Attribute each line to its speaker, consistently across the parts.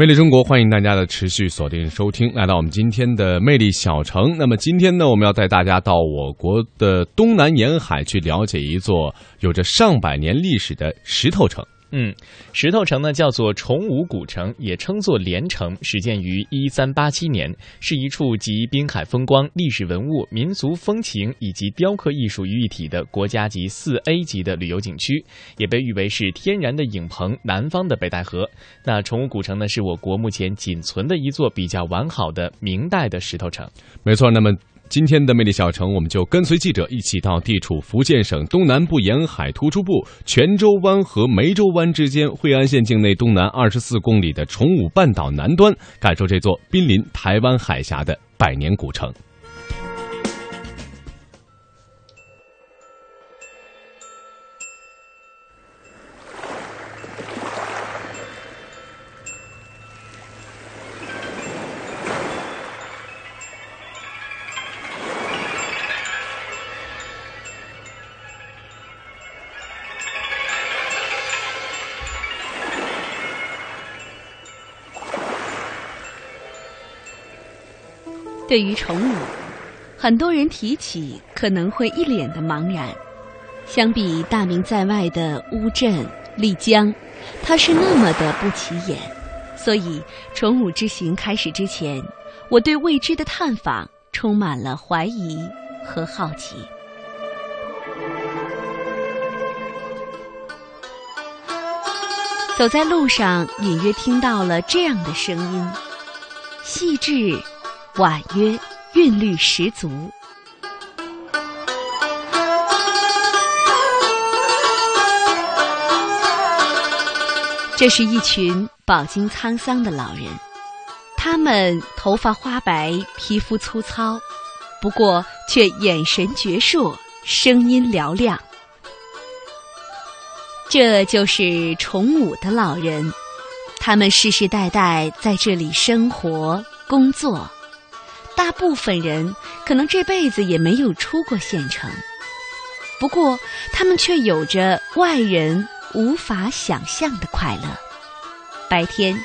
Speaker 1: 魅力中国，欢迎大家的持续锁定收听，来到我们今天的魅力小城。那么今天呢，我们要带大家到我国的东南沿海去了解一座有着上百年历史的石头城。
Speaker 2: 嗯，石头城呢叫做崇武古城，也称作连城，始建于一三八七年，是一处集滨海风光、历史文物、民俗风情以及雕刻艺术于一体的国家级四 A 级的旅游景区，也被誉为是天然的影棚，南方的北戴河。那崇武古城呢，是我国目前仅存的一座比较完好的明代的石头城。
Speaker 1: 没错，那么。今天的魅力小城，我们就跟随记者一起到地处福建省东南部沿海突出部泉州湾和湄洲湾之间，惠安县境内东南二十四公里的崇武半岛南端，感受这座濒临台湾海峡的百年古城。
Speaker 3: 对于崇武，很多人提起可能会一脸的茫然。相比大名在外的乌镇、丽江，它是那么的不起眼。所以，崇武之行开始之前，我对未知的探访充满了怀疑和好奇。走在路上，隐约听到了这样的声音：细致。婉约，韵律十足。这是一群饱经沧桑的老人，他们头发花白，皮肤粗糙，不过却眼神矍铄，声音嘹亮。这就是崇武的老人，他们世世代代在这里生活、工作。大部分人可能这辈子也没有出过县城，不过他们却有着外人无法想象的快乐。白天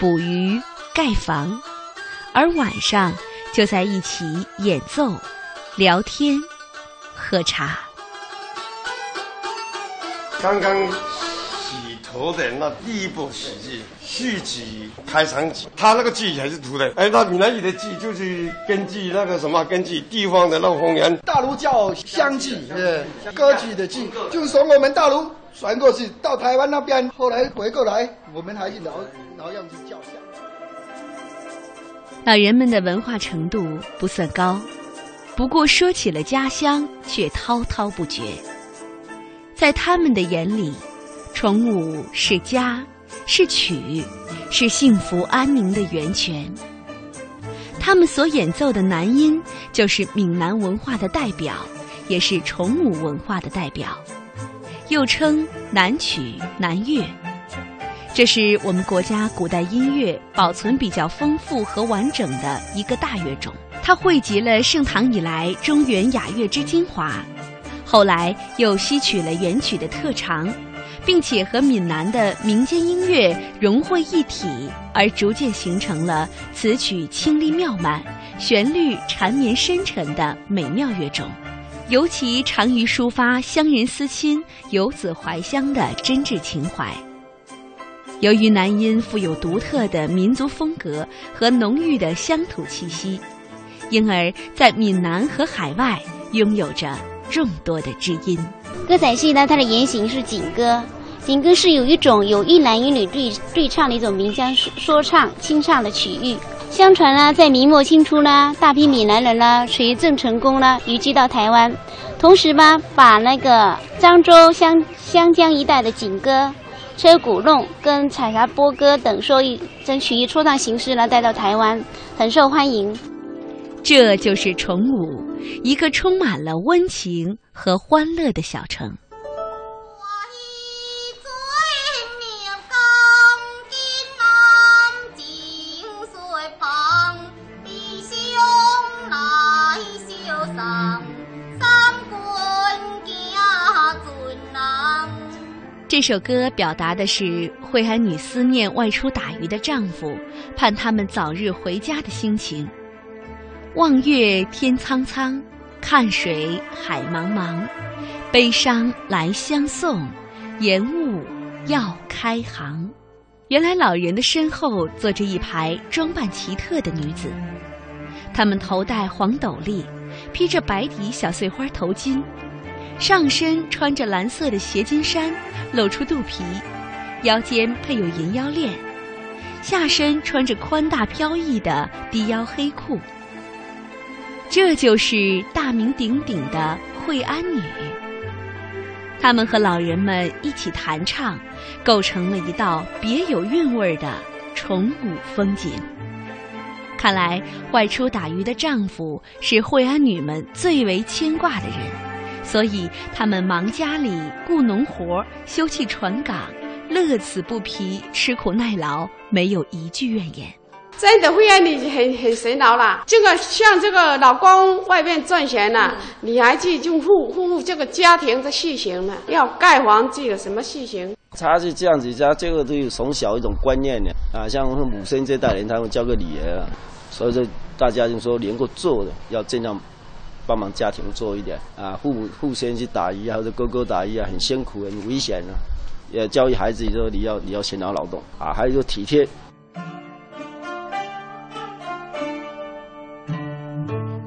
Speaker 3: 捕鱼、盖房，而晚上就在一起演奏、聊天、喝茶。
Speaker 4: 刚刚。头的那第一部喜剧续集开场集，他那个剧还是图的。哎，那闽南语的剧就是根据那个什么，根据地方的那个方言。
Speaker 5: 大陆叫湘剧，呃，歌剧的剧，就是从我们大陆传过去到台湾那边，后来回过来，我们还是老老样子叫湘。
Speaker 3: 老人们的文化程度不算高，不过说起了家乡，却滔滔不绝。在他们的眼里。崇武是家，是曲，是幸福安宁的源泉。他们所演奏的南音，就是闽南文化的代表，也是崇武文化的代表，又称南曲、南乐。这是我们国家古代音乐保存比较丰富和完整的一个大乐种，它汇集了盛唐以来中原雅乐之精华，后来又吸取了元曲的特长。并且和闽南的民间音乐融汇一体，而逐渐形成了词曲清丽妙满、旋律缠绵深沉的美妙乐种，尤其长于抒发乡人思亲、游子怀乡的真挚情怀。由于南音富有独特的民族风格和浓郁的乡土气息，因而，在闽南和海外拥有着众多的知音。
Speaker 6: 歌仔戏呢，它的原型是景歌。景歌是有一种有一男一女对对唱的一种民间说说唱清唱的曲艺。相传呢，在明末清初呢，大批闽南人呢随郑成功呢移居到台湾，同时呢，把那个漳州湘湘江一带的景歌、车鼓弄跟采茶播歌等说一争取一说唱形式呢带到台湾，很受欢迎。
Speaker 3: 这就是崇武，一个充满了温情和欢乐的小城。这首歌表达的是惠安女思念外出打鱼的丈夫，盼他们早日回家的心情。望月天苍苍，看水海茫茫，悲伤来相送，延误要开行。原来老人的身后坐着一排装扮奇特的女子，她们头戴黄斗笠，披着白底小碎花头巾。上身穿着蓝色的斜襟衫，露出肚皮，腰间配有银腰链；下身穿着宽大飘逸的低腰黑裤。这就是大名鼎鼎的惠安女。她们和老人们一起弹唱，构成了一道别有韵味的崇武风景。看来，外出打鱼的丈夫是惠安女们最为牵挂的人。所以，他们忙家里、雇农活、修葺船港，乐此不疲，吃苦耐劳，没有一句怨言。
Speaker 7: 真的，会让你很很勤劳啦。这个像这个老公外面赚钱了，你还去就护护这个家庭的事情了，要盖房子的什么事情。
Speaker 8: 他是这样子，他这个都有从小一种观念的啊，像母亲这代人，他们教个女儿，所以说大家就说能够做的要尽量。帮忙家庭做一点啊，互互相去打鱼啊，或者哥哥打鱼啊，很辛苦很危险啊。也教育孩子说你要你要勤劳劳动啊，还有就体贴。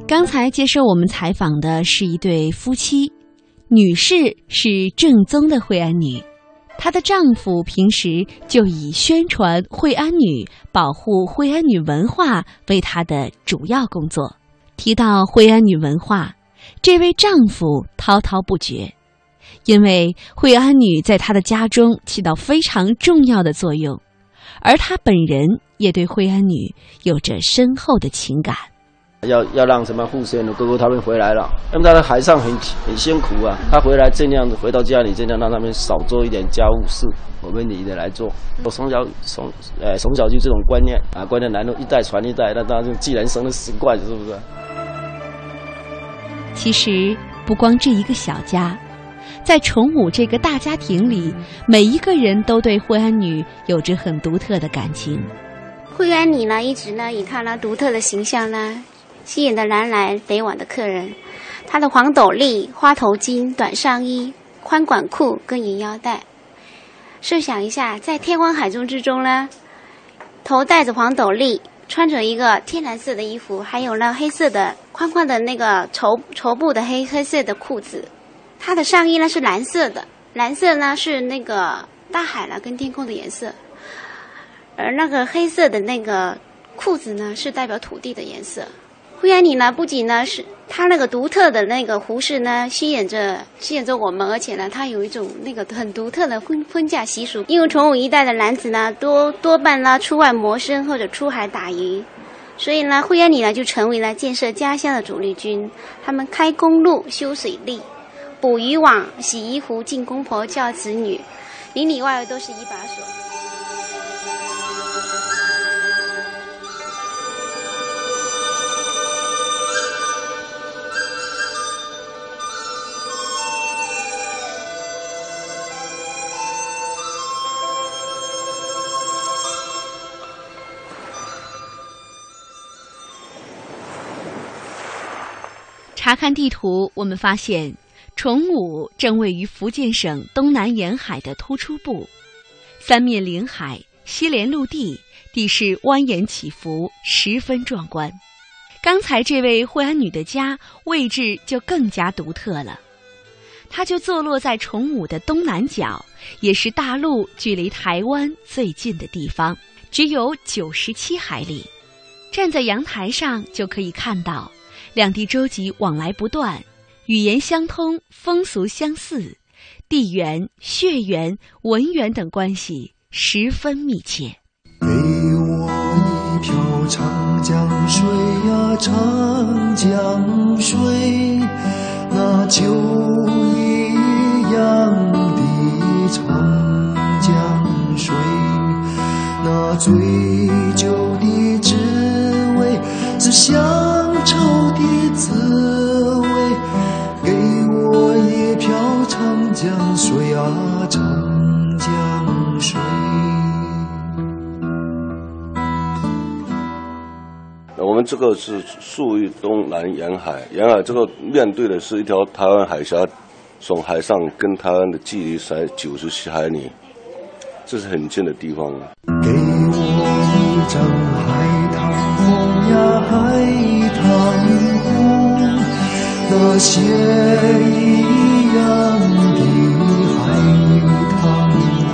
Speaker 3: 刚才接受我们采访的是一对夫妻，女士是正宗的惠安女，她的丈夫平时就以宣传惠安女、保护惠安女文化为他的主要工作。提到惠安女文化，这位丈夫滔滔不绝，因为惠安女在他的家中起到非常重要的作用，而他本人也对惠安女有着深厚的情感。
Speaker 8: 要要让什么护士的哥哥他们回来了，因为他在海上很很辛苦啊，他回来尽量回到家里，尽量让他们少做一点家务事，我们女的来做。我从小从呃从小就这种观念啊，观念难度一代传一代，那当然就既然生的习惯，是不是？
Speaker 3: 其实不光这一个小家，在崇武这个大家庭里，每一个人都对惠安女有着很独特的感情。
Speaker 6: 惠安女呢，一直呢以她那独特的形象呢，吸引了南来北往的客人。她的黄斗笠、花头巾、短上衣、宽管裤跟银腰带。设想一下，在天荒海中之中呢，头戴着黄斗笠。穿着一个天蓝色的衣服，还有那黑色的宽宽的那个绸绸布的黑黑色的裤子，它的上衣呢是蓝色的，蓝色呢是那个大海了跟天空的颜色，而那个黑色的那个裤子呢是代表土地的颜色。惠安女呢不仅呢是。它那个独特的那个服饰呢，吸引着吸引着我们，而且呢，它有一种那个很独特的婚婚嫁习俗。因为崇武一带的男子呢，多多半呢出外谋生或者出海打鱼，所以呢，惠安里呢就成为了建设家乡的主力军。他们开公路、修水利、捕鱼网、洗衣服、进公婆、教子女，里里外外都是一把手。
Speaker 3: 查看地图，我们发现，崇武正位于福建省东南沿海的突出部，三面临海，西连陆地，地势蜿蜒起伏，十分壮观。刚才这位惠安女的家位置就更加独特了，它就坐落在崇武的东南角，也是大陆距离台湾最近的地方，只有九十七海里。站在阳台上就可以看到。两地洲籍往来不断，语言相通，风俗相似，地缘、血缘、文缘等关系十分密切。
Speaker 9: 给我一瓢长江水呀，长江水，那酒一样的长江水，那醉酒的滋味是乡
Speaker 10: 这个是属于东南沿海，沿海这个面对的是一条台湾海峡，从海上跟台湾的距离才九十七海里，这是很近的地方。
Speaker 9: 给我一张海棠红呀，海棠红，那血一样的海棠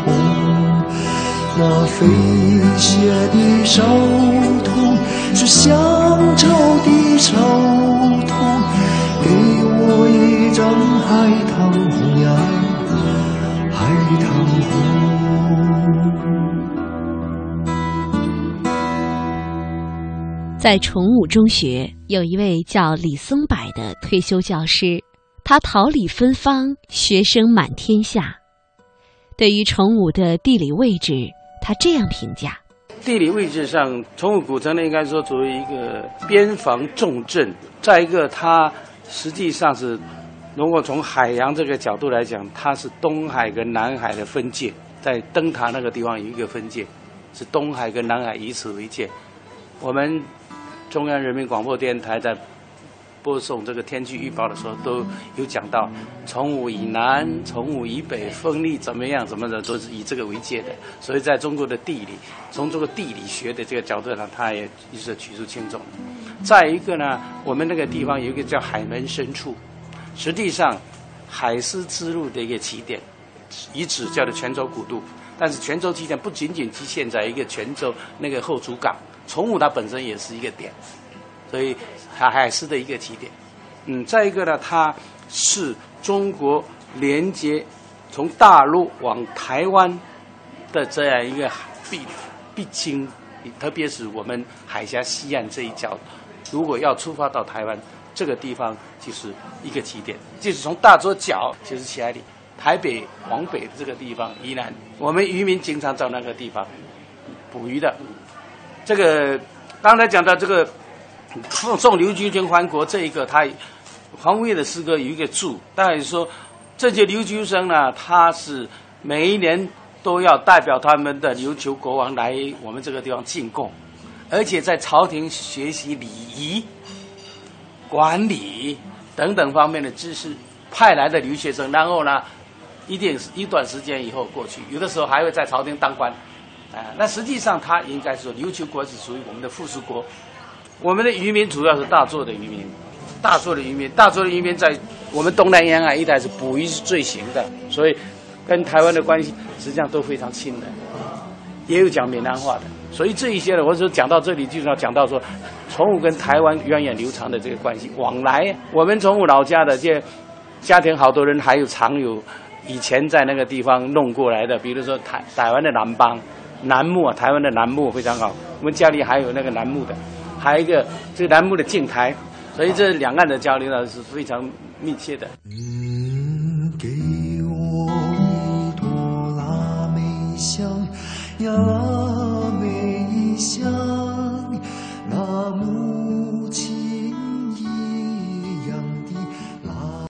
Speaker 9: 红，那飞雪的手是乡愁的愁。给我一张海棠红呀，海棠红。
Speaker 3: 在崇武中学，有一位叫李松柏的退休教师，他桃李芬芳，学生满天下。对于崇武的地理位置，他这样评价：
Speaker 11: 地理位置上，崇武古城呢，应该说作为一个边防重镇。再一个，它实际上是，如果从海洋这个角度来讲，它是东海跟南海的分界，在灯塔那个地方有一个分界，是东海跟南海以此为界。我们中央人民广播电台在播送这个天气预报的时候，都有讲到崇武以南、崇武以北风力怎么样、怎么的，都是以这个为界的。所以在中国的地理，从这个地理学的这个角度上，它也一是举足轻重。再一个呢，我们那个地方有一个叫海门深处，实际上海丝之路的一个起点，遗址叫做泉州古渡。但是泉州起点不仅仅局限在一个泉州那个后主港。崇武它本身也是一个点，所以海海是的一个起点。嗯，再一个呢，它是中国连接从大陆往台湾的这样一个必必经，特别是我们海峡西岸这一角，如果要出发到台湾，这个地方就是一个起点，就是从大洲角就是起海里，台北往北的这个地方宜兰，我们渔民经常到那个地方捕鱼的。这个刚才讲到这个送送刘居生还国这一个，他黄文业的诗歌有一个注，大概说这些留学生呢，他是每一年都要代表他们的琉球国王来我们这个地方进贡，而且在朝廷学习礼仪、管理等等方面的知识，派来的留学生，然后呢，一定一段时间以后过去，有的时候还会在朝廷当官。啊，那实际上他应该说琉球国是属于我们的附属国，我们的渔民主要是大作的渔民，大作的渔民，大作的渔民在我们东南沿海一带是捕鱼是最行的，所以跟台湾的关系实际上都非常亲的，也有讲闽南话的，所以这一些呢，我就讲到这里，就是要讲到说，崇武跟台湾源远流长的这个关系往来，我们崇武老家的这家庭，好多人还有藏有以前在那个地方弄过来的，比如说台台湾的南邦。楠木啊，台湾的楠木非常好。我们家里还有那个楠木的，还有一个，这个栏目的镜台，所以这两岸的交流呢，是非常密切的。